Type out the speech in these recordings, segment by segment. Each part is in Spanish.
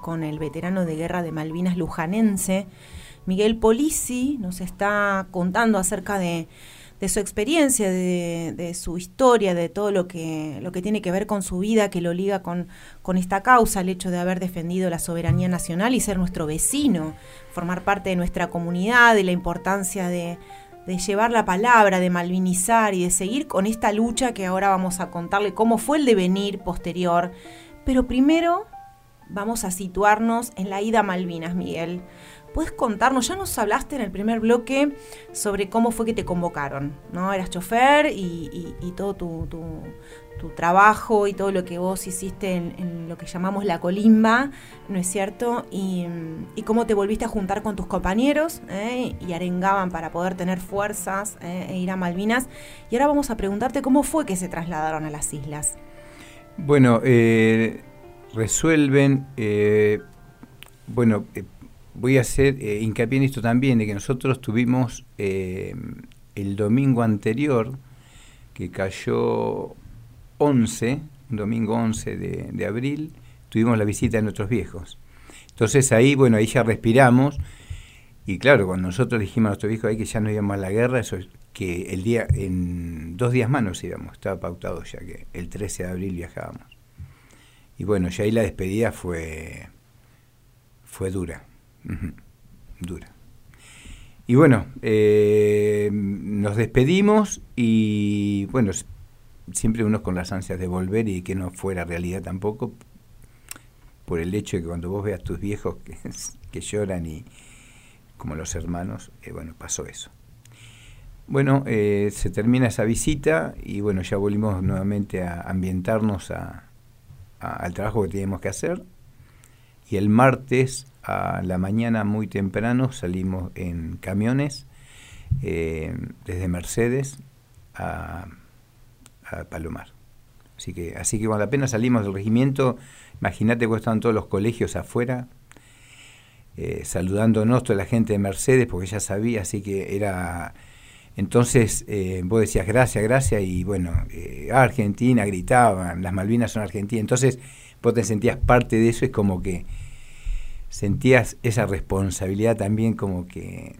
con el veterano de guerra de Malvinas lujanense, Miguel Polisi, nos está contando acerca de, su experiencia, de, su historia, de todo lo que, tiene que ver con su vida, que lo liga con, esta causa, el hecho de haber defendido la soberanía nacional y ser nuestro vecino, formar parte de nuestra comunidad, y la importancia de, de llevar la palabra, de malvinizar y de seguir con esta lucha que ahora vamos a contarle cómo fue el devenir posterior. Pero primero vamos a situarnos en la ida a Malvinas, Miguel. ¿Puedes contarnos? Ya nos hablaste en el primer bloque sobre cómo fue que te convocaron, ¿no? Eras chofer y, todo tu, trabajo y todo lo que vos hiciste en, lo que llamamos la colimba, ¿no es cierto? Y, cómo te volviste a juntar con tus compañeros ¿eh? y arengaban para poder tener fuerzas ¿eh? e ir a Malvinas. Y ahora vamos a preguntarte cómo fue que se trasladaron a las islas. Bueno, eh, resuelven, bueno, voy a hacer eh, hincapié en esto también, de que nosotros tuvimos eh, el domingo anterior, que cayó 11, un domingo 11 de, abril, tuvimos la visita de nuestros viejos. Entonces ahí, bueno, ahí ya respiramos, y claro, cuando nosotros dijimos a nuestros viejos ahí que ya no íbamos a la guerra, eso es que el día, en dos días más nos íbamos, estaba pautado ya que el 13 de abril viajábamos. Y bueno, ya ahí la despedida fue, fue dura Dura. Y bueno, eh, nos despedimos y bueno, siempre uno con las ansias de volver y que no fuera realidad tampoco, por el hecho de que cuando vos veas a tus viejos que, lloran y como los hermanos, eh, bueno, pasó eso. Bueno, eh, se termina esa visita y bueno, ya volvimos nuevamente a ambientarnos al trabajo que teníamos que hacer. Y el martes a la mañana muy temprano salimos en camiones eh, desde Mercedes a, Palomar. Así que, así que cuando apenas salimos del regimiento, imagínate que estaban todos los colegios afuera, eh, saludándonos toda la gente de Mercedes, porque ya sabía, así que era... Entonces eh, vos decías gracias, gracias, y bueno, Argentina gritaban, las Malvinas son Argentina, entonces vos te sentías parte de eso, es como que sentías esa responsabilidad también como que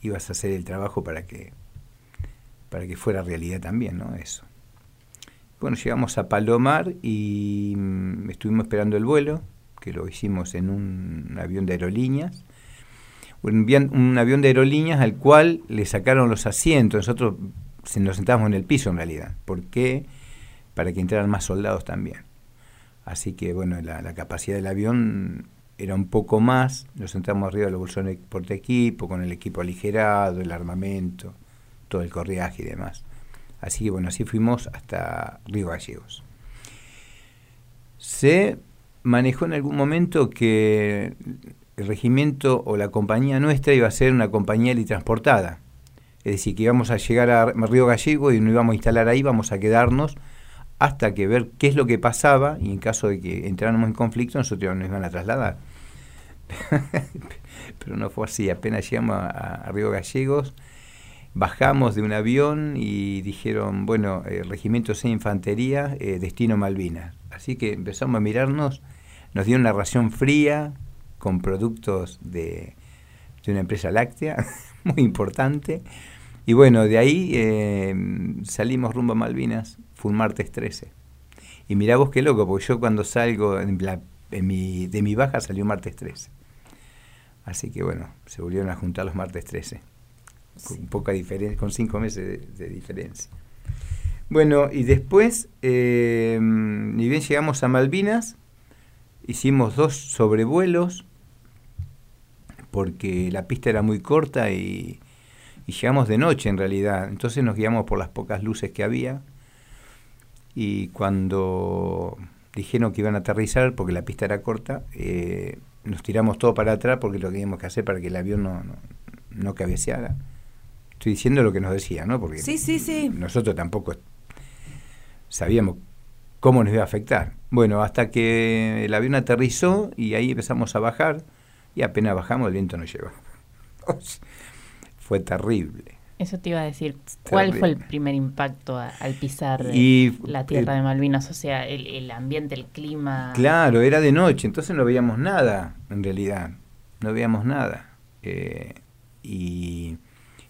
ibas a hacer el trabajo para que para que fuera realidad también, ¿no? Eso. Bueno, llegamos a Palomar y mm, estuvimos esperando el vuelo, que lo hicimos en un avión de aerolíneas. Un, avión de aerolíneas al cual le sacaron los asientos. Nosotros nos sentábamos en el piso en realidad. ¿Por qué? Para que entraran más soldados también. Así que, bueno, la, capacidad del avión era un poco más, nos sentamos arriba de los bolsones porte equipo, con el equipo aligerado, el armamento, todo el correaje y demás. Así que bueno, así fuimos hasta Río Gallegos. Se manejó en algún momento que el regimiento o la compañía nuestra iba a ser una compañía transportada. Es decir, que íbamos a llegar a Río Gallego y no íbamos a instalar ahí, vamos a quedarnos hasta que ver qué es lo que pasaba y en caso de que entráramos en conflicto nosotros nos iban a trasladar. Pero no fue así, apenas llegamos a, Río Gallegos, bajamos de un avión y dijeron, bueno, el Regimiento C Infantería, eh, destino Malvinas. Así que empezamos a mirarnos, nos dieron una ración fría con productos de, una empresa láctea, muy importante. Y bueno, de ahí eh, salimos rumbo a Malvinas, fue un martes 13. Y mirá vos qué loco, porque yo cuando salgo, en mi, de mi baja salió martes 13. Así que bueno, se volvieron a juntar los martes 13, con poca diferencia, con cinco meses de, diferencia. Bueno, y después, eh, ni bien llegamos a Malvinas, hicimos dos sobrevuelos, porque la pista era muy corta y, y, llegamos de noche en realidad. Entonces nos guiamos por las pocas luces que había. Y cuando dijeron que iban a aterrizar, porque la pista era corta, eh, nos tiramos todo para atrás porque lo teníamos que hacer para que el avión no, no, no cabeceara. Estoy diciendo lo que nos decía, ¿no? Porque sí, sí, sí. nosotros tampoco sabíamos cómo nos iba a afectar. Bueno, hasta que el avión aterrizó y ahí empezamos a bajar y apenas bajamos el viento nos llevó. Fue terrible, Eso te iba a decir. ¿Cuál fue el primer impacto al pisar la tierra de Malvinas? O sea, el, ambiente, el clima. Claro, era de noche, entonces no veíamos nada, en realidad. No veíamos nada. Eh, y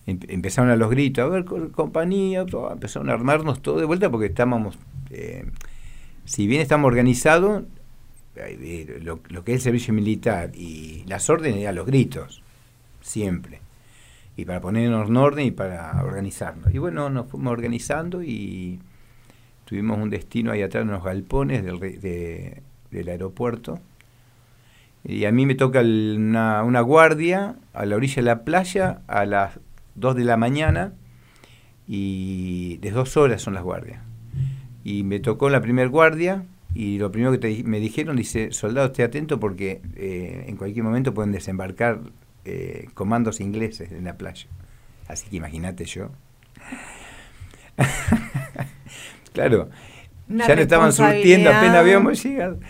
em, empezaron a los gritos, a ver, compañía, empezaron a armarnos todo de vuelta porque estábamos, eh, si bien estamos organizados, lo, que es el servicio militar y las órdenes eran los gritos, siempre y para ponernos en orden y para organizarnos. Y bueno, nos fuimos organizando y tuvimos un destino ahí atrás en los galpones del, del aeropuerto. Y a mí me toca una, una, guardia a la orilla de la playa a las 2 de la mañana y de dos horas son las guardias. Y me tocó la primer guardia y lo primero que me dijeron, dice, soldado, esté atento porque eh, en cualquier momento pueden desembarcar eh, comandos ingleses en la playa. Así que imagínate yo. claro, ya no estaban surtiendo, apenas habíamos llegado.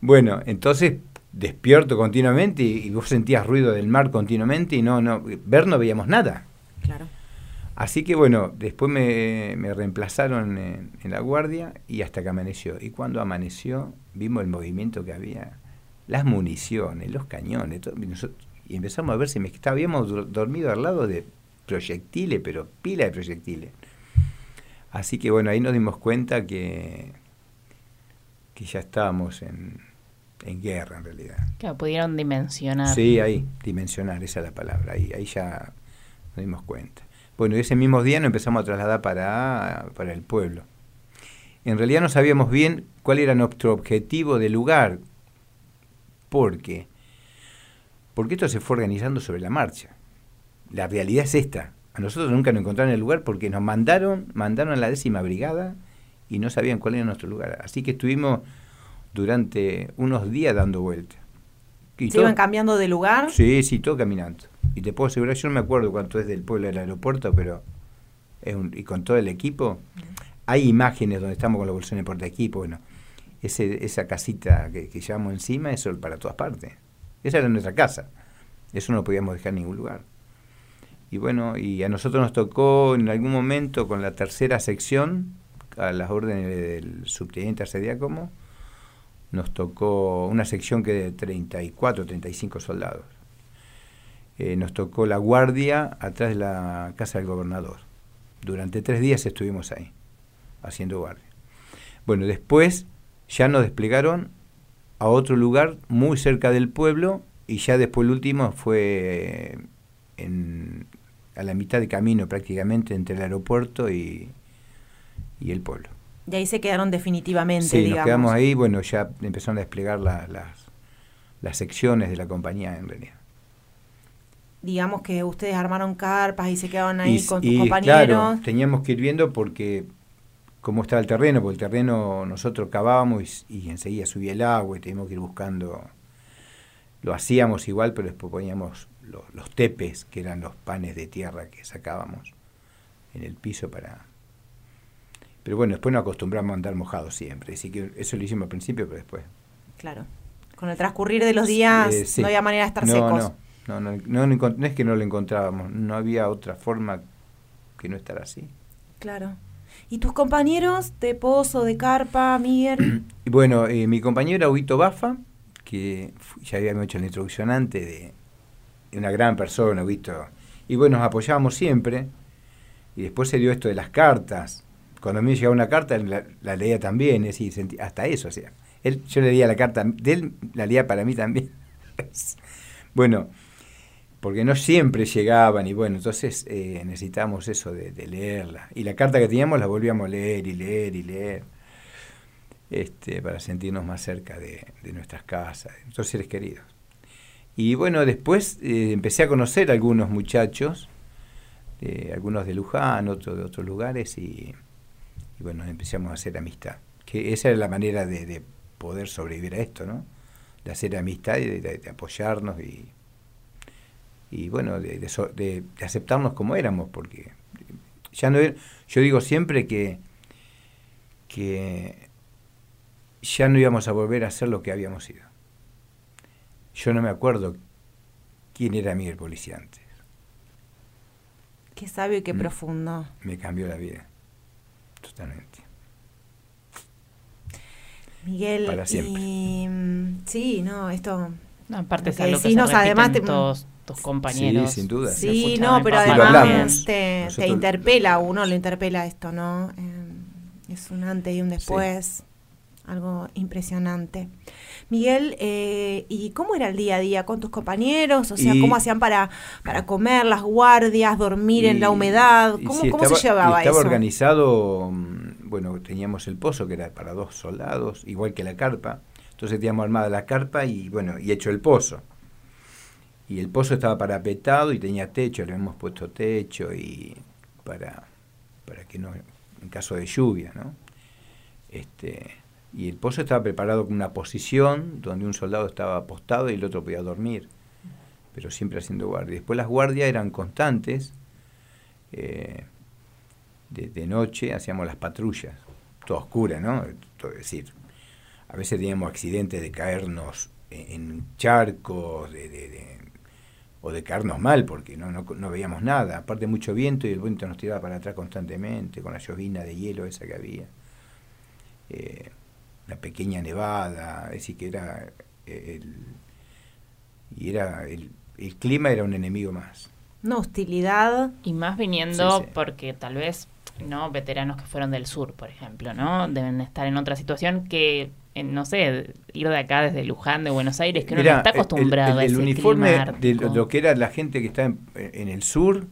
Bueno, entonces despierto continuamente y, vos sentías ruido del mar continuamente y no, no, ver no veíamos nada. Claro. Así que bueno, después me, reemplazaron en, la guardia y hasta que amaneció. Y cuando amaneció, vimos el movimiento que había, las municiones, los cañones, todo, nosotros, y empezamos a ver si me habíamos dormido al lado de proyectiles, pero pila de proyectiles. Así que bueno, ahí nos dimos cuenta que, que ya estábamos en, en guerra en realidad. Claro, pudieron dimensionar. Sí, ahí, dimensionar, esa es la palabra, ahí, ahí ya nos dimos cuenta. Bueno, ese mismo día nos empezamos a trasladar para, para el pueblo. En realidad no sabíamos bien cuál era nuestro objetivo de lugar, porque porque esto se fue organizando sobre la marcha. La realidad es esta. A nosotros nunca nos encontraron en el lugar porque nos mandaron, mandaron a la décima brigada y no sabían cuál era nuestro lugar. Así que estuvimos durante unos días dando vueltas. ¿Se iban cambiando de lugar? Sí, sí, todo caminando. Y te puedo asegurar, yo no me acuerdo cuánto es del pueblo al aeropuerto, pero es y con todo el equipo. Hay imágenes donde estamos con la bolsón de equipo. Bueno, ese, esa casita que, llevamos encima, eso para todas partes. Esa era nuestra casa. Eso no lo podíamos dejar en ningún lugar. Y bueno, y a nosotros nos tocó en algún momento con la tercera sección, a las órdenes del subteniente Arcediácomo, nos tocó una sección que de 34, 35 soldados. Eh, nos tocó la guardia atrás de la casa del gobernador. Durante tres días estuvimos ahí, haciendo guardia. Bueno, después ya nos desplegaron a otro lugar muy cerca del pueblo y ya después el último fue en, a la mitad de camino prácticamente entre el aeropuerto y, y el pueblo. Y ahí se quedaron definitivamente, sí, nos quedamos ahí, bueno, ya empezaron a desplegar las, las secciones de la compañía en realidad. Digamos que ustedes armaron carpas y se quedaban ahí con tus compañeros. Claro, teníamos que ir viendo porque cómo estaba el terreno, porque el terreno nosotros cavábamos y, enseguida subía el agua y teníamos que ir buscando. Lo hacíamos igual, pero después poníamos los tepes, que eran los panes de tierra que sacábamos en el piso para... Pero bueno, después nos acostumbramos a andar mojados siempre, así que eso lo hicimos al principio, pero después. Claro. Con el transcurrir de los días eh, no había manera de estar secos. No, no, no, no, no es que no lo encontrábamos, no había otra forma que no estar así. Claro. ¿Y tus compañeros de pozo, de carpa, Miguel? Bueno, eh, mi compañero Huito Bafa, que ya habíamos hecho la introducción antes de, una gran persona, Huito. Y bueno, nos apoyábamos siempre. Y después se dio esto de las cartas. Cuando a mí llegaba una carta, la, leía también, es decir, hasta eso. O sea, él, yo leía la carta de él, la leía para mí también. bueno, porque no siempre llegaban y bueno, entonces eh, eso de, leerla. Y la carta que teníamos la volvíamos a leer y leer y leer, este, para sentirnos más cerca de, nuestras casas, de nuestros seres queridos. Y bueno, después eh, empecé a conocer a algunos muchachos, algunos de Luján, otros de otros lugares, y, bueno, empezamos a hacer amistad. Que esa era la manera de, poder sobrevivir a esto, ¿no? De hacer amistad y de apoyarnos y y bueno, de, de, aceptarnos como éramos, porque ya no yo digo siempre que, que ya no íbamos a volver a ser lo que habíamos sido. Yo no me acuerdo quién era Miguel Policía antes. Qué sabio y qué mm. profundo. Me cambió la vida, totalmente. Miguel, Para siempre. Y, mm, sí, no, esto... No, aparte es algo que se además todos tus compañeros. Sí, sin duda. Sí, no, pero además te, te, interpela, uno lo interpela esto, ¿no? Eh, es un antes y un después, algo impresionante. Miguel, eh, ¿y cómo era el día a día con tus compañeros? O sea, ¿cómo hacían para, para comer, las guardias, dormir en la humedad? ¿Cómo, se llevaba eso? Estaba organizado, mm, bueno, teníamos el pozo que era para dos soldados, igual que la carpa. Entonces teníamos armada la carpa y, bueno, y hecho el pozo. Y el pozo estaba parapetado y tenía techo, le hemos puesto techo y para, para que no, en caso de lluvia, ¿no? Este, y el pozo estaba preparado con una posición donde un soldado estaba apostado y el otro podía dormir, pero siempre haciendo guardia. Después las guardias eran constantes, eh, de, noche hacíamos las patrullas, toda oscura, ¿no? Es decir, a veces teníamos accidentes de caernos en, charcos, de, o de caernos mal, porque no, no, veíamos nada. Aparte mucho viento y el viento nos tiraba para atrás constantemente, con la llovina de hielo esa que había. Eh, la pequeña nevada, es decir, que era eh, el, y era el, el clima era un enemigo más. Una hostilidad. Y más viniendo porque tal vez, ¿no? Veteranos que fueron del sur, por ejemplo, ¿no? Deben estar en otra situación que, no sé, ir de acá desde Luján, de Buenos Aires, que uno no está acostumbrado a ese uniforme de lo, que era la gente que está en, el sur,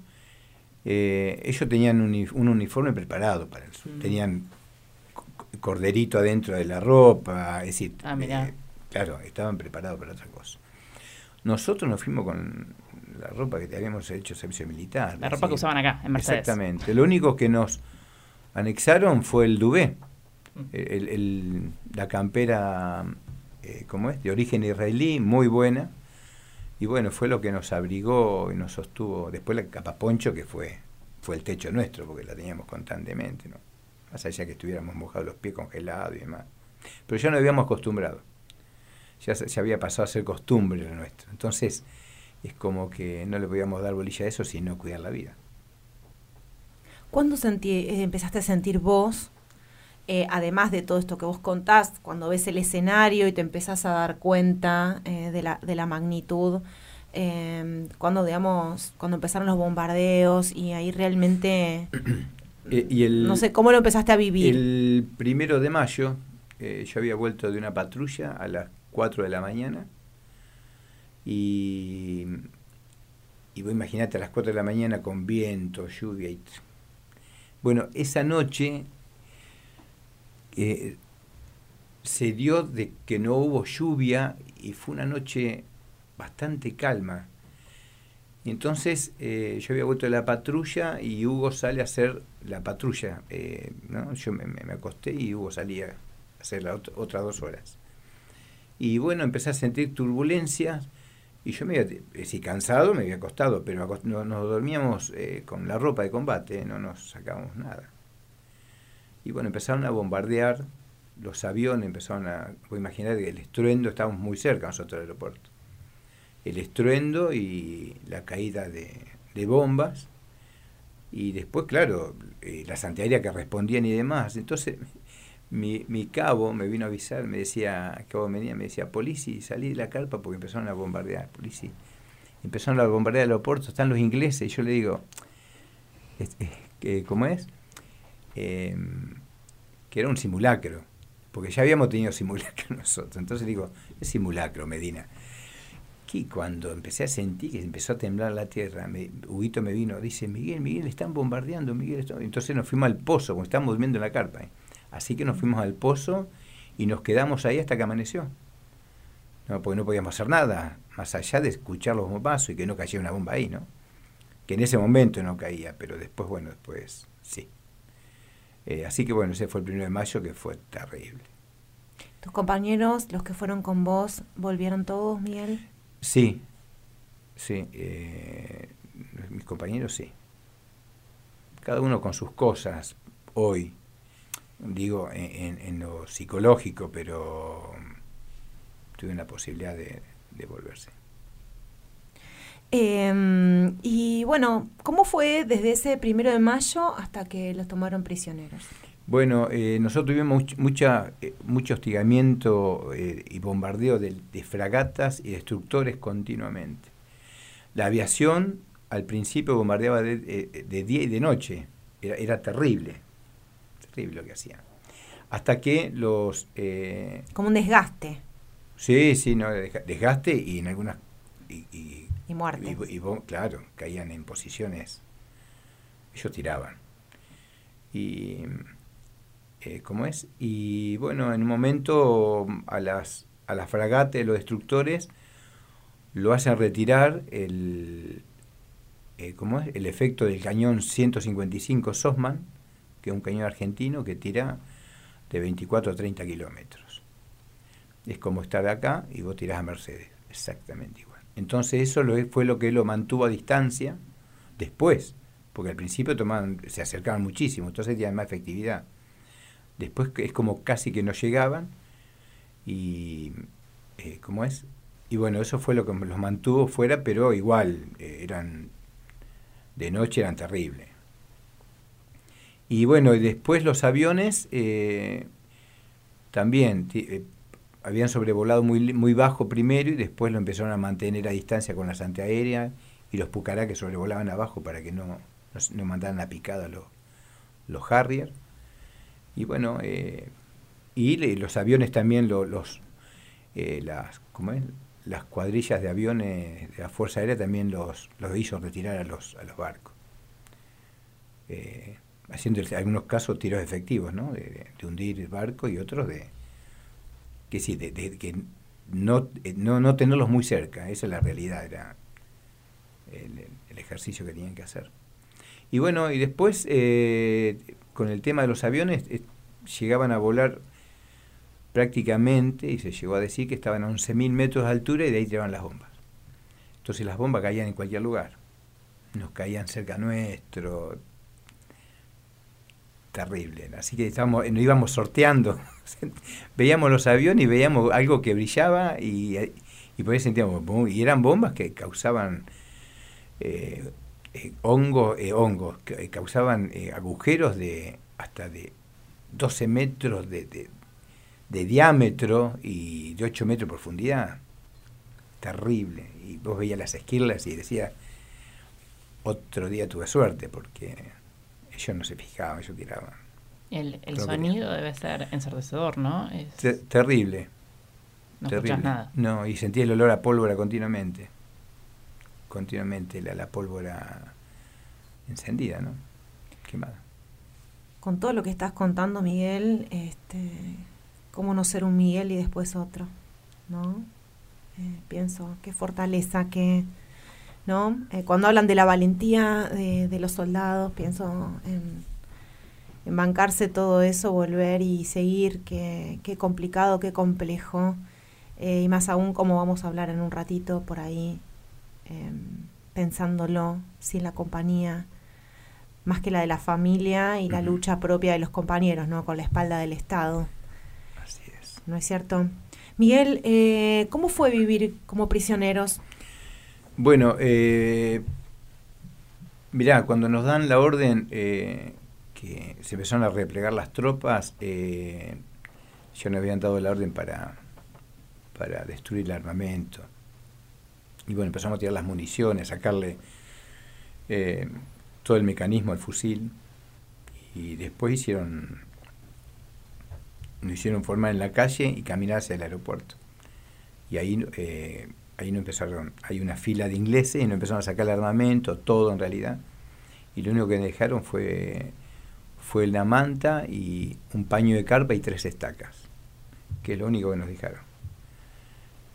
eh, ellos tenían un, uniforme preparado para el sur. Mm. Tenían corderito adentro de la ropa, es decir, ah, eh, claro, estaban preparados para otra cosa. Nosotros nos fuimos con la ropa que habíamos hecho servicio militar. La ropa que usaban acá, en Mercedes. Exactamente. Lo único que nos anexaron fue el duvet, mm. el, la campera, eh, ¿cómo es? De origen israelí, muy buena. Y bueno, fue lo que nos abrigó y nos sostuvo. Después la capa poncho, que fue, fue el techo nuestro, porque la teníamos constantemente, ¿no? más allá que estuviéramos mojados los pies congelados y demás. Pero ya no habíamos acostumbrado, ya se, había pasado a ser costumbre lo nuestro. Entonces, es como que no le podíamos dar bolilla a eso, sino cuidar la vida. ¿Cuándo sentí, eh, empezaste a sentir vos, eh, además de todo esto que vos contás, cuando ves el escenario y te empezás a dar cuenta eh, de, la, de la magnitud, cuando, digamos, cuando empezaron los bombardeos y ahí realmente y el, no sé, ¿cómo lo empezaste a vivir? El primero de mayo, yo había vuelto de una patrulla a las 4 de la mañana y, y vos imaginate a las 4 de la mañana con viento, lluvia y... Bueno, esa noche eh, se dio de que no hubo lluvia y fue una noche bastante calma. Entonces yo había vuelto de la patrulla y Hugo sale a hacer la patrulla. Eh, ¿no? Yo me, acosté y Hugo salía a hacer las otras dos horas. Y bueno, empecé a sentir turbulencias y yo me había, si cansado, me había acostado, pero no, nos dormíamos eh, con la ropa de combate, no nos sacábamos nada. Y bueno, empezaron a bombardear los aviones, empezaron a, voy a imaginar que el estruendo, estábamos muy cerca nosotros del aeropuerto. El estruendo y la caída de, de bombas y después, claro, eh, las antiaéreas que respondían y demás. Entonces, mi, mi cabo me vino a avisar, me decía, cabo venía, me decía, policía, salí de la carpa porque empezaron a bombardear, policía. Empezaron a bombardear el aeropuerto, están los ingleses, y yo le digo, ¿cómo es? Em, que era un simulacro, porque ya habíamos tenido simulacro nosotros. Entonces digo, es simulacro, Medina que cuando empecé a sentir que empezó a temblar la tierra, me, Huguito me vino, dice, Miguel, Miguel, están bombardeando, Miguel. Entonces nos fuimos al pozo, como estábamos durmiendo en la carpa. ¿eh? Así que nos fuimos al pozo y nos quedamos ahí hasta que amaneció. No, porque no podíamos hacer nada, más allá de escuchar los bombazos y que no cayera una bomba ahí, ¿no? Que en ese momento no caía, pero después, bueno, después sí. Eh, así que bueno, ese fue el primero de mayo que fue terrible. ¿Tus compañeros, los que fueron con vos, volvieron todos, Miguel? Sí, sí, eh, mis compañeros sí. Cada uno con sus cosas hoy, digo en, lo psicológico, pero tuve la posibilidad de, volverse. Em, y bueno, ¿cómo fue desde ese primero de mayo hasta que los tomaron prisioneros? Bueno, eh, nosotros tuvimos mucha, eh, mucho hostigamiento eh, y bombardeo de, fragatas y destructores continuamente. La aviación al principio bombardeaba de, día y de noche, era, era, terrible, terrible lo que hacían. Hasta que los... Como un desgaste. Sí, sí, no, desgaste y en algunas... Y, y, muerte. Y, claro, caían en posiciones... Ellos tiraban. Y eh, ¿cómo es? Y bueno, en un momento a las, a las fragatas, los destructores, lo hacen retirar el, eh, ¿cómo es? el efecto del cañón 155 Sosman, que es un cañón argentino que tira de 24 a 30 kilómetros. Es como estar acá y vos tirás a Mercedes, exactamente igual. Entonces eso lo, fue lo que lo mantuvo a distancia después, porque al principio se acercaban muchísimo, entonces tenían más efectividad. Después es como casi que no llegaban. Y, eh, ¿cómo es? Y bueno, eso fue lo que los mantuvo fuera, pero igual, eh, eran, de noche eran terribles. Y bueno, y después los aviones eh, también habían sobrevolado muy, muy bajo primero y después lo empezaron a mantener a distancia con las antiaéreas y los Pucará que sobrevolaban abajo para que no, no, mandaran a picada los, los Harrier. Y bueno, eh, y los aviones también, los, eh, las, ¿cómo es? las cuadrillas de aviones de la Fuerza Aérea también los, los hizo retirar a los, a los barcos. Eh, haciendo en algunos casos tiros efectivos, ¿no? De, hundir el barco y otros de que sí, de, que no, no, no, tenerlos muy cerca, esa es la realidad, era el, ejercicio que tenían que hacer. Y bueno, y después con el tema de los aviones, eh, llegaban a volar prácticamente, y se llegó a decir que estaban a 11.000 metros de altura y de ahí tiraban las bombas. Entonces las bombas caían en cualquier lugar. Nos caían cerca nuestro. Terrible. Así que estábamos, nos íbamos sorteando. veíamos los aviones y veíamos algo que brillaba y, y por ahí sentíamos, y eran bombas que causaban eh, eh, hongos, eh, hongos, que causaban agujeros de hasta de 12 metros de, diámetro y de 8 metros de profundidad. Terrible. Y vos veías las esquirlas y decías, otro día tuve suerte, porque ellos no se fijaban, ellos tiraban. El, sonido debe ser ensordecedor, ¿no? terrible. No terrible. nada. No, y sentí el olor a pólvora continuamente continuamente la, la pólvora encendida, ¿no? Quemada. Con todo lo que estás contando, Miguel, este, cómo no ser un Miguel y después otro, ¿no? Eh, pienso, qué fortaleza, que, ¿no? Eh, cuando hablan de la valentía de, los soldados, pienso en, en, bancarse todo eso, volver y seguir, qué, qué complicado, qué complejo, eh, y más aún como vamos a hablar en un ratito por ahí, Em, pensándolo, sin la compañía, más que la de la familia y la lucha propia de los compañeros, ¿no? Con la espalda del Estado. Así es. ¿No es cierto? Miguel, eh, ¿cómo fue vivir como prisioneros? Bueno, eh, mirá, cuando nos dan la orden eh, que se empezaron a replegar las tropas, eh, ya no habían dado la orden para, para destruir el armamento. Y bueno, empezamos a tirar las municiones, sacarle eh, todo el mecanismo al fusil. Y después hicieron, nos hicieron formar en la calle y caminar hacia el aeropuerto. Y ahí, ahí no empezaron, hay una fila de ingleses y nos empezaron a sacar el armamento, todo en realidad. Y lo único que dejaron fue, fue la manta y un paño de carpa y tres estacas, que es lo único que nos dejaron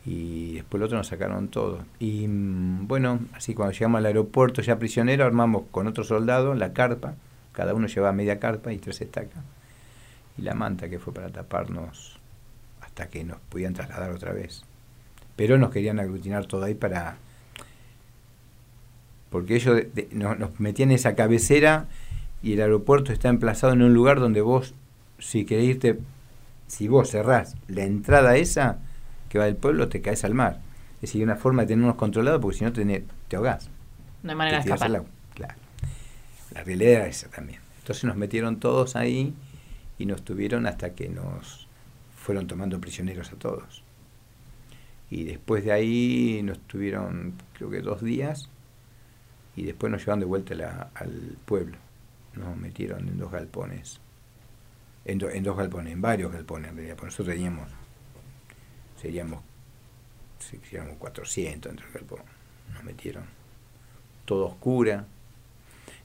y después el otro nos sacaron todo. Y mm, bueno, así cuando llegamos al aeropuerto ya prisionero, armamos con otro soldado la carpa, cada uno llevaba media carpa y tres estacas, y la manta que fue para taparnos hasta que nos podían trasladar otra vez. Pero nos querían aglutinar todo ahí para... Porque ellos nos, metían en esa cabecera y el aeropuerto está emplazado en un lugar donde vos, si querés irte, si vos cerrás la entrada esa, que va del pueblo, te caes al mar. Es decir, una forma de tenernos controlados porque si no te, te ahogás. No hay manera de escapar. Claro. La realidad era esa también. Entonces nos metieron todos ahí y nos tuvieron hasta que nos fueron tomando prisioneros a todos. Y después de ahí nos tuvieron, creo que dos días, y después nos llevaron de vuelta al pueblo. Nos metieron en dos galpones. En, en, dos galpones, en varios galpones en realidad, nosotros teníamos, seríamos, seríamos 400 entre el galpón. Nos metieron todo oscura.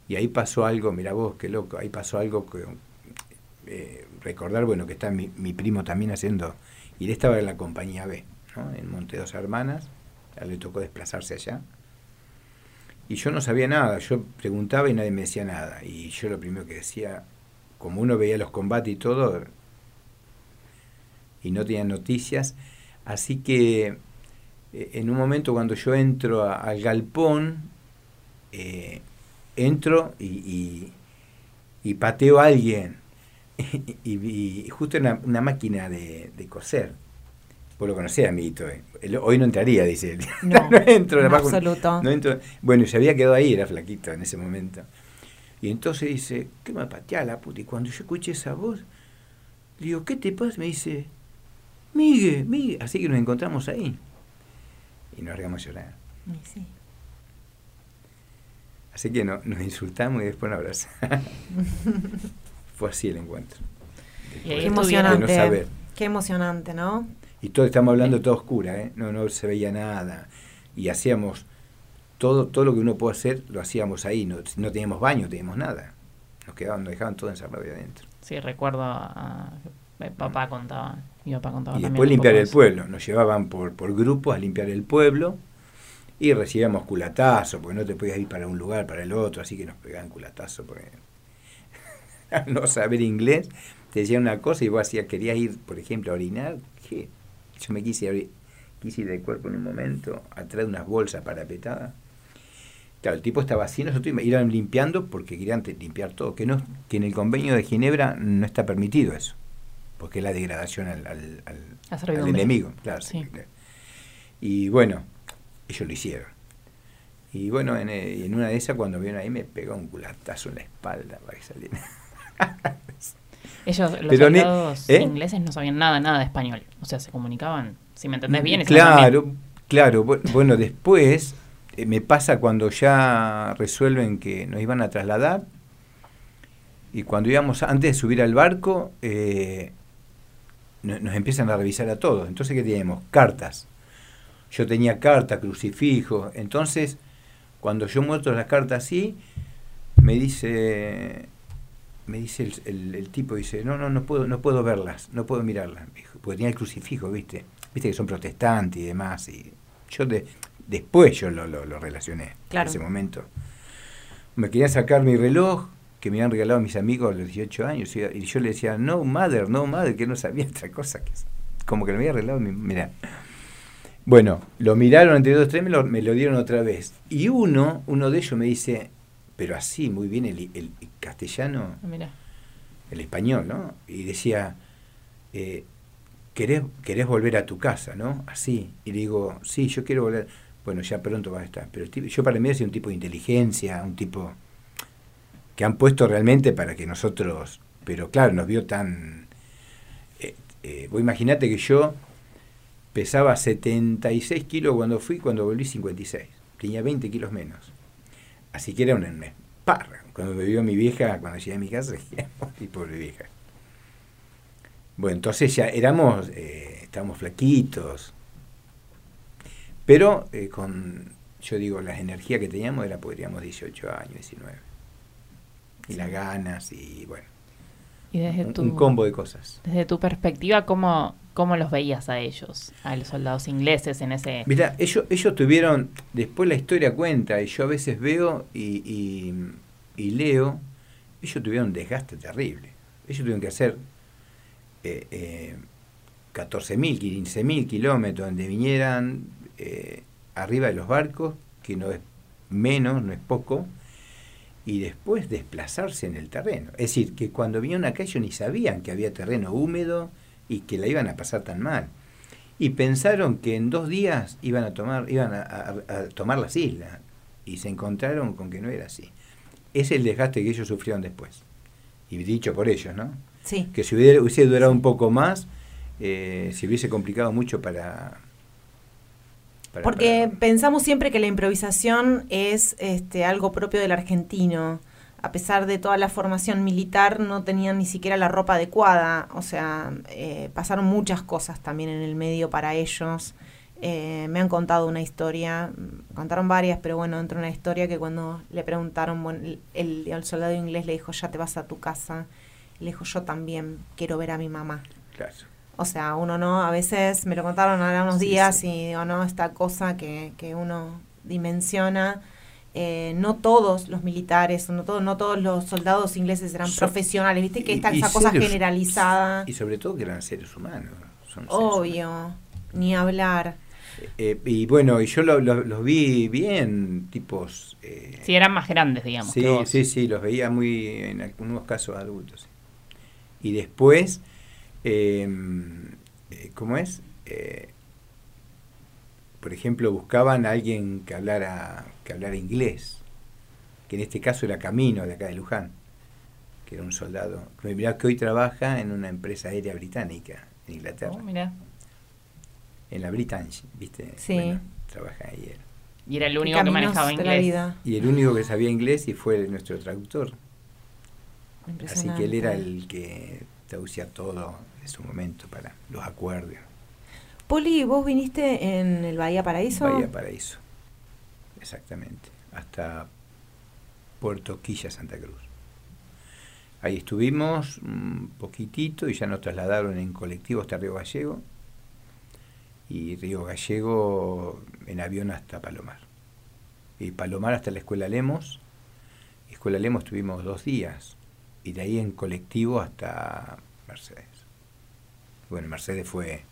Y ahí pasó algo, mira vos, qué loco, ahí pasó algo que eh, recordar, bueno, que está mi, mi, primo también haciendo, y él estaba en la compañía B, en Monte Dos Hermanas, le tocó desplazarse allá. Y yo no sabía nada, yo preguntaba y nadie me decía nada. Y yo lo primero que decía, como uno veía los combates y todo, y no tenía noticias, así que eh, en un momento cuando yo entro al galpón, eh, entro y, y, pateo a alguien. y, justo una, una máquina de, coser. Vos lo conocés, amiguito. Eh. Hoy no entraría, dice él. No, entro. En absoluto. No entro. Bueno, se había quedado ahí, era flaquito en ese momento. Y entonces dice, ¿qué me patea la puta? Y cuando yo escuché esa voz, digo, ¿qué te pasa? Me dice, Miguel, Miguel. Así que nos encontramos ahí. Y nos regamos a llorar. Sí. Así que no, nos insultamos y después nos abrazamos. Fue así el encuentro. Qué emocionante. Qué emocionante, ¿no? Y todo, estamos hablando de todo oscura, ¿eh? No, no se veía nada. Y hacíamos todo, todo lo que uno puede hacer, lo hacíamos ahí. No, no teníamos baño, teníamos nada. Nos quedaban, nos dejaban todo encerrado ahí adentro. Sí, recuerdo a, papá contaba, mi papá contaba Y después limpiar el pueblo. Nos llevaban por, por grupos a limpiar el pueblo y recibíamos culatazo, porque no te podías ir para un lugar, para el otro, así que nos pegaban culatazo, porque no saber inglés, te decían una cosa y vos hacías, querías ir, por ejemplo, a orinar, ¿qué? Yo me quise, quise ir de cuerpo en un momento, atrás de unas bolsas parapetadas. Claro, el tipo estaba así, nosotros iban limpiando porque querían limpiar todo, que no que en el convenio de Ginebra no está permitido eso, porque es la degradación al, al, al, enemigo, claro. Y bueno, ellos lo hicieron. Y bueno, en, eh, en una de esas, cuando vieron ahí, me pegó un culatazo en la espalda para que saliera. Ellos, los soldados ¿eh? ingleses, no sabían nada, nada de español. O sea, se comunicaban, si me entendés bien. Claro, claro. Bueno, después eh, me pasa cuando ya resuelven que nos iban a trasladar. Y cuando íbamos, antes de subir al barco, nos empiezan a revisar a todos. Entonces, ¿qué teníamos? Cartas yo tenía carta, crucifijo. Entonces, cuando yo muestro las cartas así, me dice, me dice el, tipo, dice, no, no, no puedo, no puedo verlas, no puedo mirarlas, porque tenía el crucifijo, viste, viste que son protestantes y demás, y yo de, después yo lo, lo, relacioné en ese momento. Me quería sacar mi reloj, que me habían regalado mis amigos a los 18 años, y yo le decía, no, mother, no, mother, que no sabía otra cosa, que como que me había regalado, mira, bueno, lo miraron entre dos tres, me lo, me lo dieron otra vez. Y uno, uno de ellos me dice, pero así, muy bien el, el castellano, ah, el español, ¿no? Y decía, eh, ¿querés, ¿querés volver a tu casa, no? Así. Y le digo, sí, yo quiero volver. Bueno, ya pronto va a estar. Pero yo para mí es un tipo de inteligencia, un tipo que han puesto realmente para que nosotros, pero claro, nos vio tan... Eh, eh, vos imaginate que yo pesaba 76 kilos cuando fui, cuando volví 56. Tenía 20 kilos menos. Así que era un parra. Cuando me vio mi vieja, cuando llegué a mi casa, dije, mi pobre vieja. Bueno, entonces ya éramos, eh, estábamos flaquitos. Pero eh, con, yo digo, las energías que teníamos era, podríamos 18 años, 19. Y las ganas y bueno. Y desde un, un combo de cosas. Desde tu perspectiva, ¿cómo, ¿Cómo los veías a ellos, a los soldados ingleses en ese...? Mira, ellos, ellos tuvieron, después la historia cuenta, y yo a veces veo y, y, leo, ellos tuvieron un desgaste terrible. Ellos tuvieron que hacer eh, eh, 14.000, 15.000 kilómetros donde vinieran eh, arriba de los barcos, que no es menos, no es poco, y después desplazarse en el terreno. Es decir, que cuando vinieron acá ellos ni sabían que había terreno húmedo, y que la iban a pasar tan mal. Y pensaron que en dos días iban a tomar, iban a, tomar las islas. Y se encontraron con que no era así. Es el desgaste que ellos sufrieron después. Y dicho por ellos, ¿no? Sí. Que si hubiera, hubiese durado un poco más, eh, se hubiese complicado mucho para, porque pensamos siempre que la improvisación es este, algo propio del argentino. A pesar de toda la formación militar, no tenían ni siquiera la ropa adecuada. O sea, eh, pasaron muchas cosas también en el medio para ellos. Eh, me han contado una historia, contaron varias, pero bueno, entró una historia que cuando le preguntaron, bueno, el, el, soldado inglés le dijo, ya te vas a tu casa. le dijo, yo también quiero ver a mi mamá. Claro. O sea, uno no, a veces me lo contaron ahora unos días y digo, no, esta cosa que, que uno dimensiona. Eh, no todos los militares, no, todo, no todos los soldados ingleses eran profesionales, viste que está esa cosa generalizada. Y sobre todo que eran seres humanos. Obvio, ni hablar. Eh, y bueno, y yo los vi bien, tipos... Eh, sí, eran más grandes, digamos. Sí, sí, sí, los veía muy, en algunos casos adultos. Y después eh, ¿cómo es? Eh, por ejemplo, buscaban a alguien que hablara, que hablara inglés, que en este caso era Camino, de acá de Luján, que era un soldado. Mirá que hoy trabaja en una empresa aérea británica en Inglaterra. Oh, en la British, ¿viste? Sí. trabaja ahí él. Y era el único que manejaba inglés. Y el único que sabía inglés y fue nuestro traductor. Así que él era el que traducía todo en su momento para los acuerdos. Poli, ¿vos viniste en el Bahía Paraíso? Bahía Paraíso, exactamente, hasta Puerto Quilla, Santa Cruz. Ahí estuvimos un poquitito y ya nos trasladaron en colectivo hasta Río Gallego y Río Gallego en avión hasta Palomar. Y Palomar hasta la Escuela Lemos. Escuela Lemos estuvimos dos días y de ahí en colectivo hasta Mercedes. Bueno, Mercedes fue...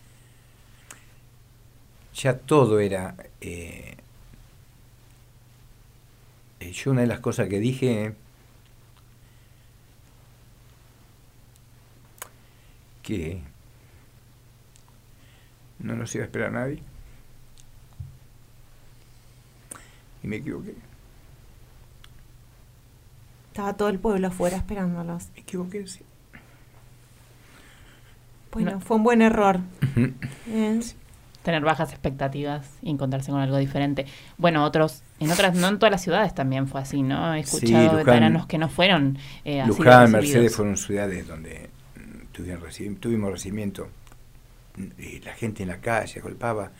Ya todo era... Eh, eh, yo una de las cosas que dije... que no nos iba a esperar nadie. Y me equivoqué. Estaba todo el pueblo afuera esperándolos. Me equivoqué, sí. Bueno, fue un buen error. Tener bajas expectativas y encontrarse con algo diferente. Bueno, otros, en otras, no en todas las ciudades también fue así, ¿no? He escuchado sí, veteranos que no fueron eh, así Luján, Mercedes fueron ciudades donde tuvieron, tuvimos recibimiento. Y la gente en la calle golpaba,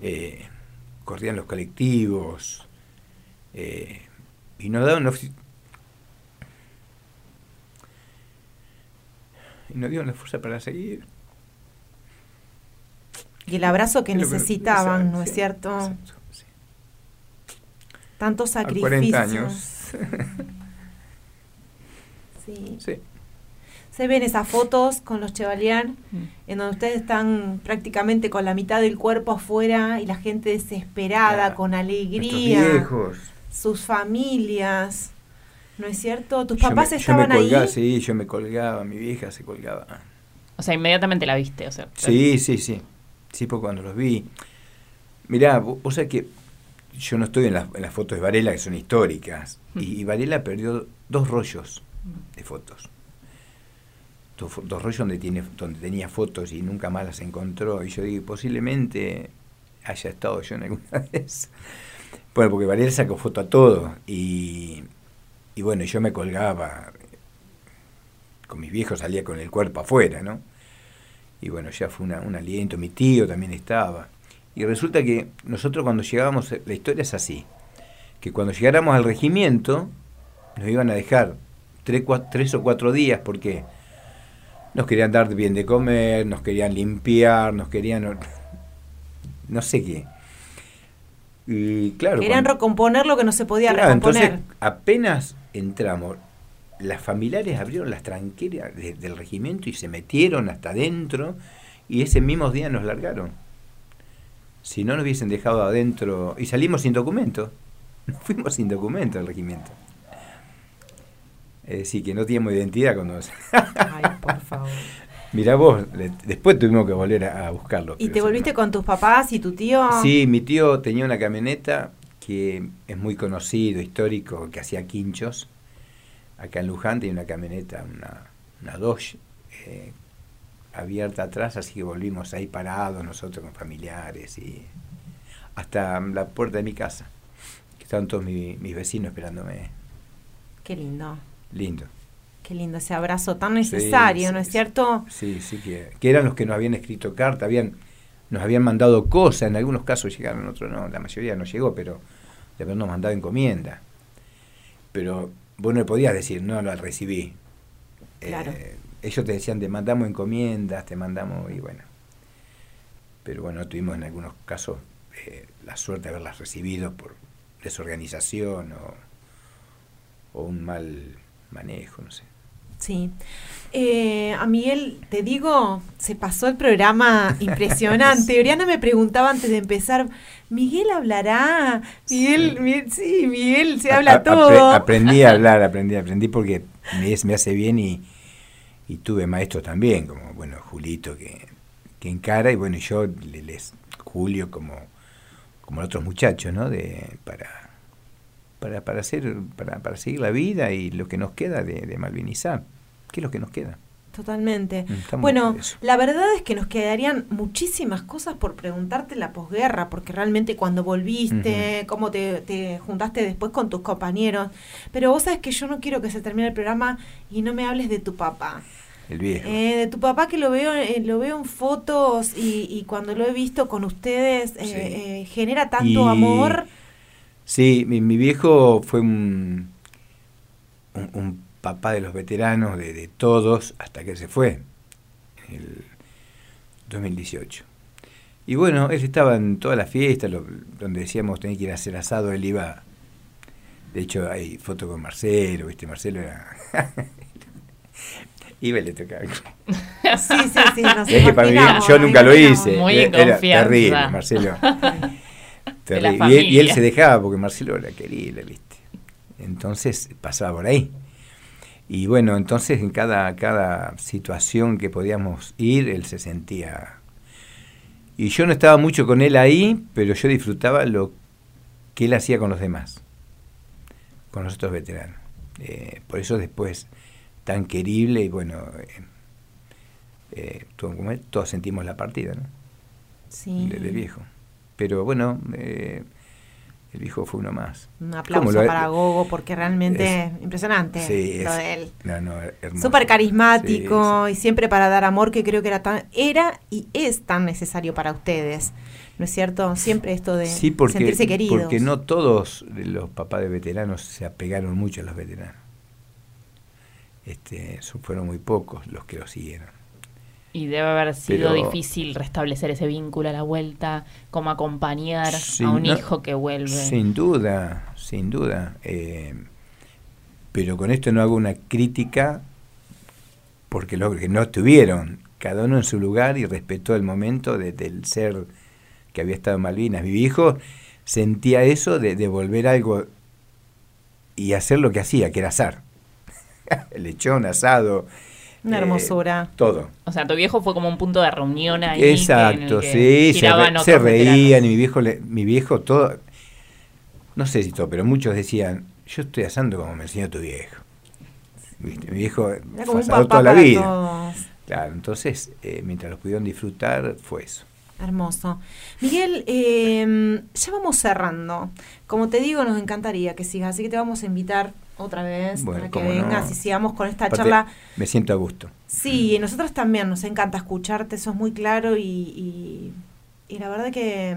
eh, corrían los colectivos, eh, y no daban, y no dieron la fuerza para seguir. Y el abrazo que necesitaban, ¿no es cierto? Tantos sacrificios. 40 años. sí. Se ven esas fotos con los Chevalier, mm. en donde ustedes están prácticamente con la mitad del cuerpo afuera y la gente desesperada, con alegría. Viejos. Sus familias. ¿No es cierto? ¿Tus papás estaban ahí? Sí, yo me colgaba, mi vieja se colgaba. O sea, inmediatamente la viste, o sea. Sí, sí, sí. Sí, porque cuando los vi. Mirá, vos sabés que yo no estoy en, las fotos de Varela, que son históricas. Y, Varela perdió dos rollos de fotos. Dos, rollos donde, tiene, donde tenía fotos y nunca más las encontró. Y yo digo, posiblemente haya estado yo en alguna vez. Bueno, porque Varela sacó foto a todo. Y y bueno, yo me colgaba, con mis viejos salía con el cuerpo afuera, ¿no? Y bueno, ya fue un aliento, mi tío también estaba. Y resulta que nosotros cuando llegábamos, la historia es así, que cuando llegáramos al regimiento, nos iban a dejar tres, tres o cuatro días porque nos querían dar bien de comer, nos querían limpiar, nos querían... no sé qué. Y claro, Querían recomponer lo que no se podía recomponer. Entonces, apenas entramos, las familiares abrieron las tranqueras del regimiento y se metieron hasta adentro y ese mismo día nos largaron. Si no nos hubiesen dejado adentro y salimos sin documento, fuimos sin documento al regimiento. Es decir, que no teníamos identidad cuando... Ay, por favor. Mira vos, después tuvimos que volver a, buscarlo. ¿Y te volviste con tus papás y tu tío? Sí, mi tío tenía una camioneta que es muy conocido, histórico, que hacía quinchos. Acá en Luján tenía una camioneta, una, una Dodge, eh, abierta atrás, así que volvimos ahí parados nosotros con familiares y hasta la puerta de mi casa. Que estaban todos mis vecinos esperándome. Qué lindo. Lindo. Qué lindo ese abrazo tan necesario, ¿no es cierto? Sí, sí, que, eran los que nos habían escrito carta, habían, nos habían mandado cosas, en algunos casos llegaron, en otros no, la mayoría no llegó, pero de habernos mandado encomienda. Pero vos no le podías decir, no, lo recibí. Claro. Eh, ellos te decían, te mandamos encomiendas, te mandamos, y bueno. Pero bueno, tuvimos en algunos casos eh, la suerte de haberlas recibido por desorganización o, o un mal manejo, no sé. Sí. Eh, a Miguel, te digo, se pasó el programa impresionante. Oriana me preguntaba antes de empezar, ¿Miguel hablará? Miguel, sí, Miguel, se habla todo. aprendí a hablar, aprendí, aprendí porque me, me hace bien y, y, tuve maestros también, como, bueno, Julito que, que encara y bueno, yo les, Julio como, como otros muchachos, ¿no? De, para para, para, hacer, para, para seguir la vida y lo que nos queda de, de malvinizar. ¿Qué es lo que nos queda? Totalmente. Mm, bueno, la verdad es que nos quedarían muchísimas cosas por preguntarte la posguerra, porque realmente cuando volviste, cómo te, te, juntaste después con tus compañeros. Pero vos sabes que yo no quiero que se termine el programa y no me hables de tu papá. El viejo. Eh, de tu papá que lo veo, eh, lo veo en fotos y, y, cuando lo he visto con ustedes eh, genera tanto amor. Sí, mi, viejo fue un, un, papá de los veteranos, de, todos, hasta que se fue, en el 2018. Y bueno, él estaba en todas las fiestas, donde decíamos tenía que ir a hacer asado, él iba... De hecho, hay foto con Marcelo, ¿viste? Marcelo era... iba y le tocaba. sí, sí, sí. Nos es que para mí, yo nunca lo hice. Muy era terrible, Marcelo. Y él, se dejaba porque Marcelo era querido, ¿viste? Entonces pasaba por ahí. Y bueno, entonces en cada, cada situación que podíamos ir, él se sentía... Y yo no estaba mucho con él ahí, pero yo disfrutaba lo que él hacía con los demás, con los otros veteranos. Eh, por eso después tan querible y bueno, eh, eh, todos sentimos la partida, ¿no? Sí. de viejo. Pero bueno, el hijo fue uno más. Un aplauso para Gogo porque realmente impresionante sí, lo de él. No, no, Súper carismático y siempre para dar amor que creo que era tan era y es tan necesario para ustedes. ¿No es cierto? Siempre esto de sentirse queridos. Porque no todos los papás de veteranos se apegaron mucho a los veteranos. Este, fueron muy pocos los que lo siguieron. Y debe haber sido difícil restablecer ese vínculo a la vuelta, como acompañar a un hijo que vuelve. Sin duda, sin duda. Eh, pero con esto no hago una crítica porque lo que no estuvieron, cada uno en su lugar y respetó el momento del ser que había estado en Malvinas. Mi hijo sentía eso de, de volver algo y hacer lo que hacía, que era asar. lechón asado, una eh, hermosura. todo. O sea, tu viejo fue como un punto de reunión ahí. Exacto, sí, se, reían y mi viejo, mi viejo todo, no sé si todo, pero muchos decían, yo estoy asando como me enseñó tu viejo. Mi viejo fue asado toda la vida. Claro, entonces, eh, mientras los pudieron disfrutar, fue eso. Hermoso. Miguel, eh, ya vamos cerrando. Como te digo, nos encantaría que sigas, así que te vamos a invitar otra vez para que vengas y sigamos con esta charla. Me siento a gusto. Sí, mm. nosotros también nos encanta escucharte, eso es muy claro y, y, la verdad que,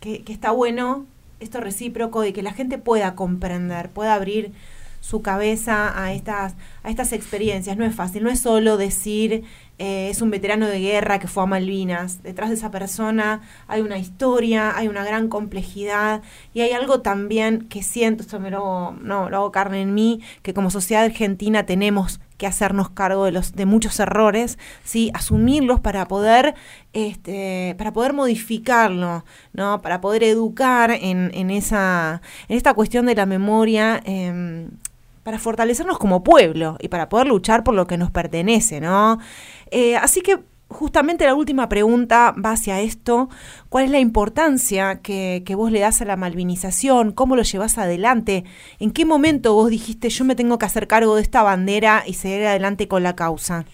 que, que, está bueno esto recíproco de que la gente pueda comprender, pueda abrir su cabeza a estas, a estas experiencias. No es fácil, no es solo decir eh, es un veterano de guerra que fue a Malvinas. Detrás de esa persona hay una historia, hay una gran complejidad y hay algo también que siento, esto me lo, no, lo hago carne en mí, que como sociedad argentina tenemos que hacernos cargo de los de muchos errores, sí, asumirlos para poder este para poder modificarlo, ¿no? Para poder educar en, en esa en esta cuestión de la memoria eh, para fortalecernos como pueblo y para poder luchar por lo que nos pertenece, ¿no? Eh, así que justamente la última pregunta va hacia esto. ¿Cuál es la importancia que, vos le das a la malvinización? ¿Cómo lo llevas adelante? ¿En qué momento vos dijiste yo me tengo que hacer cargo de esta bandera y seguir adelante con la causa?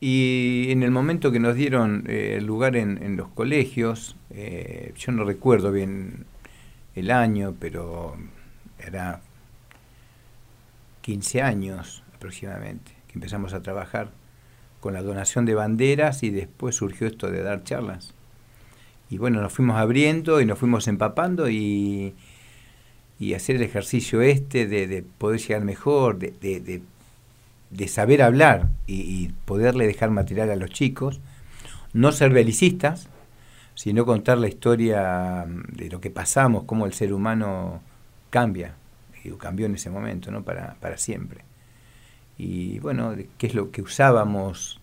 Y en el momento que nos dieron eh, lugar en, los colegios, eh, yo no recuerdo bien el año, pero era 15 años aproximadamente que empezamos a trabajar con la donación de banderas y después surgió esto de dar charlas. Y bueno, nos fuimos abriendo y nos fuimos empapando y, y hacer el ejercicio este de, poder llegar mejor, de, de, saber hablar y, poderle dejar material a los chicos, no ser belicistas, sino contar la historia de lo que pasamos, cómo el ser humano cambia, y cambió en ese momento, ¿no? para, para siempre y bueno, qué es lo que usábamos,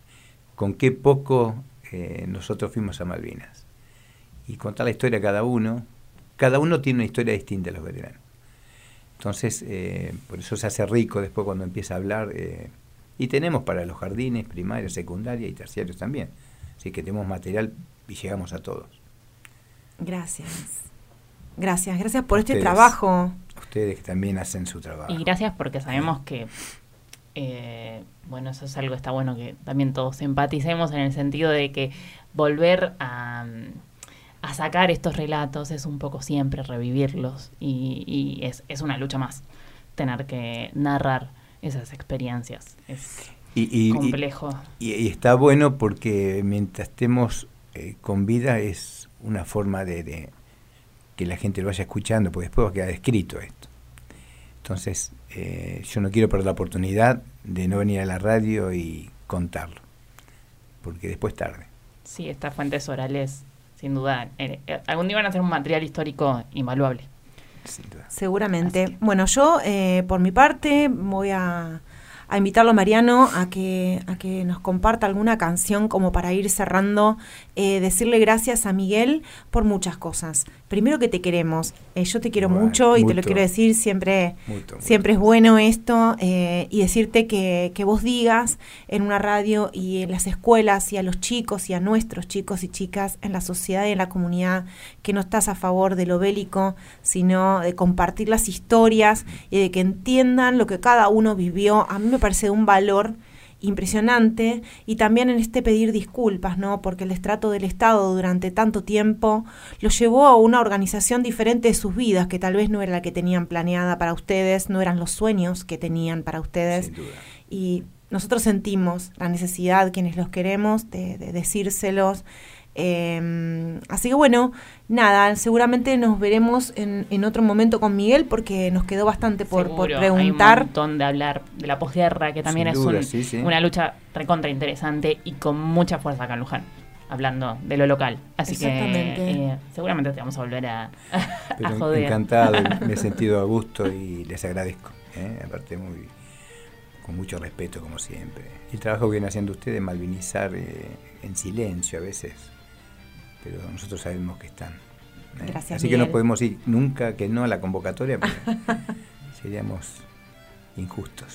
con qué poco eh, nosotros fuimos a Malvinas. Y contar la historia a cada uno. Cada uno tiene una historia distinta, los veteranos. Entonces, eh, por eso se hace rico después cuando empieza a hablar. Eh, y tenemos para los jardines, primaria, secundaria y terciarios también. Así que tenemos material y llegamos a todos. Gracias. Gracias, gracias por este trabajo. Ustedes que también hacen su trabajo. Y gracias porque sabemos que eh, bueno, eso es algo que está bueno que también todos empaticemos en el sentido de que volver a, sacar estos relatos es un poco siempre revivirlos y, es, una lucha más tener que narrar esas experiencias. Es complejo. Y, está bueno porque mientras estemos eh, con vida es una forma de, que la gente lo vaya escuchando, porque después va a quedar escrito esto. Entonces, eh, yo no quiero perder la oportunidad de no venir a la radio y contarlo, porque después tarde. Sí, estas fuentes orales, sin duda, eh, eh, algún día van a ser un material histórico invaluable. Seguramente. Bueno, yo, por mi parte, voy a a invitarlo, Mariano, a que, a que nos comparta alguna canción como para ir cerrando, eh, decirle gracias a Miguel por muchas cosas. Primero que te queremos, eh, yo te quiero mucho y te lo quiero decir, siempre, siempre es bueno esto, eh, y decirte que, que vos digas en una radio y en las escuelas y a los chicos y a nuestros chicos y chicas en la sociedad y en la comunidad que no estás a favor de lo bélico, sino de compartir las historias y de que entiendan lo que cada uno vivió. A mí me parece un valor impresionante y también en este pedir disculpas, ¿no? Porque el estrato del Estado durante tanto tiempo lo llevó a una organización diferente de sus vidas, que tal vez no era la que tenían planeada para ustedes, no eran los sueños que tenían para ustedes. Y nosotros sentimos la necesidad, quienes los queremos, de, de decírselos Em, así que bueno, nada, seguramente nos veremos en, otro momento con Miguel porque nos quedó bastante por, preguntar. Hay un montón de hablar de la posguerra, que también es una lucha recontra interesante y con mucha fuerza acá en Luján hablando de lo local. Así que eh, seguramente te vamos a volver a, joder. Encantado, me he sentido a gusto y les agradezco. ¿eh? Aparte, muy, con mucho respeto, como siempre. El trabajo que vienen haciendo ustedes, malvinizar eh, en silencio a veces, pero nosotros sabemos que están. ¿eh? Así que no podemos ir nunca que no a la convocatoria, porque seríamos injustos.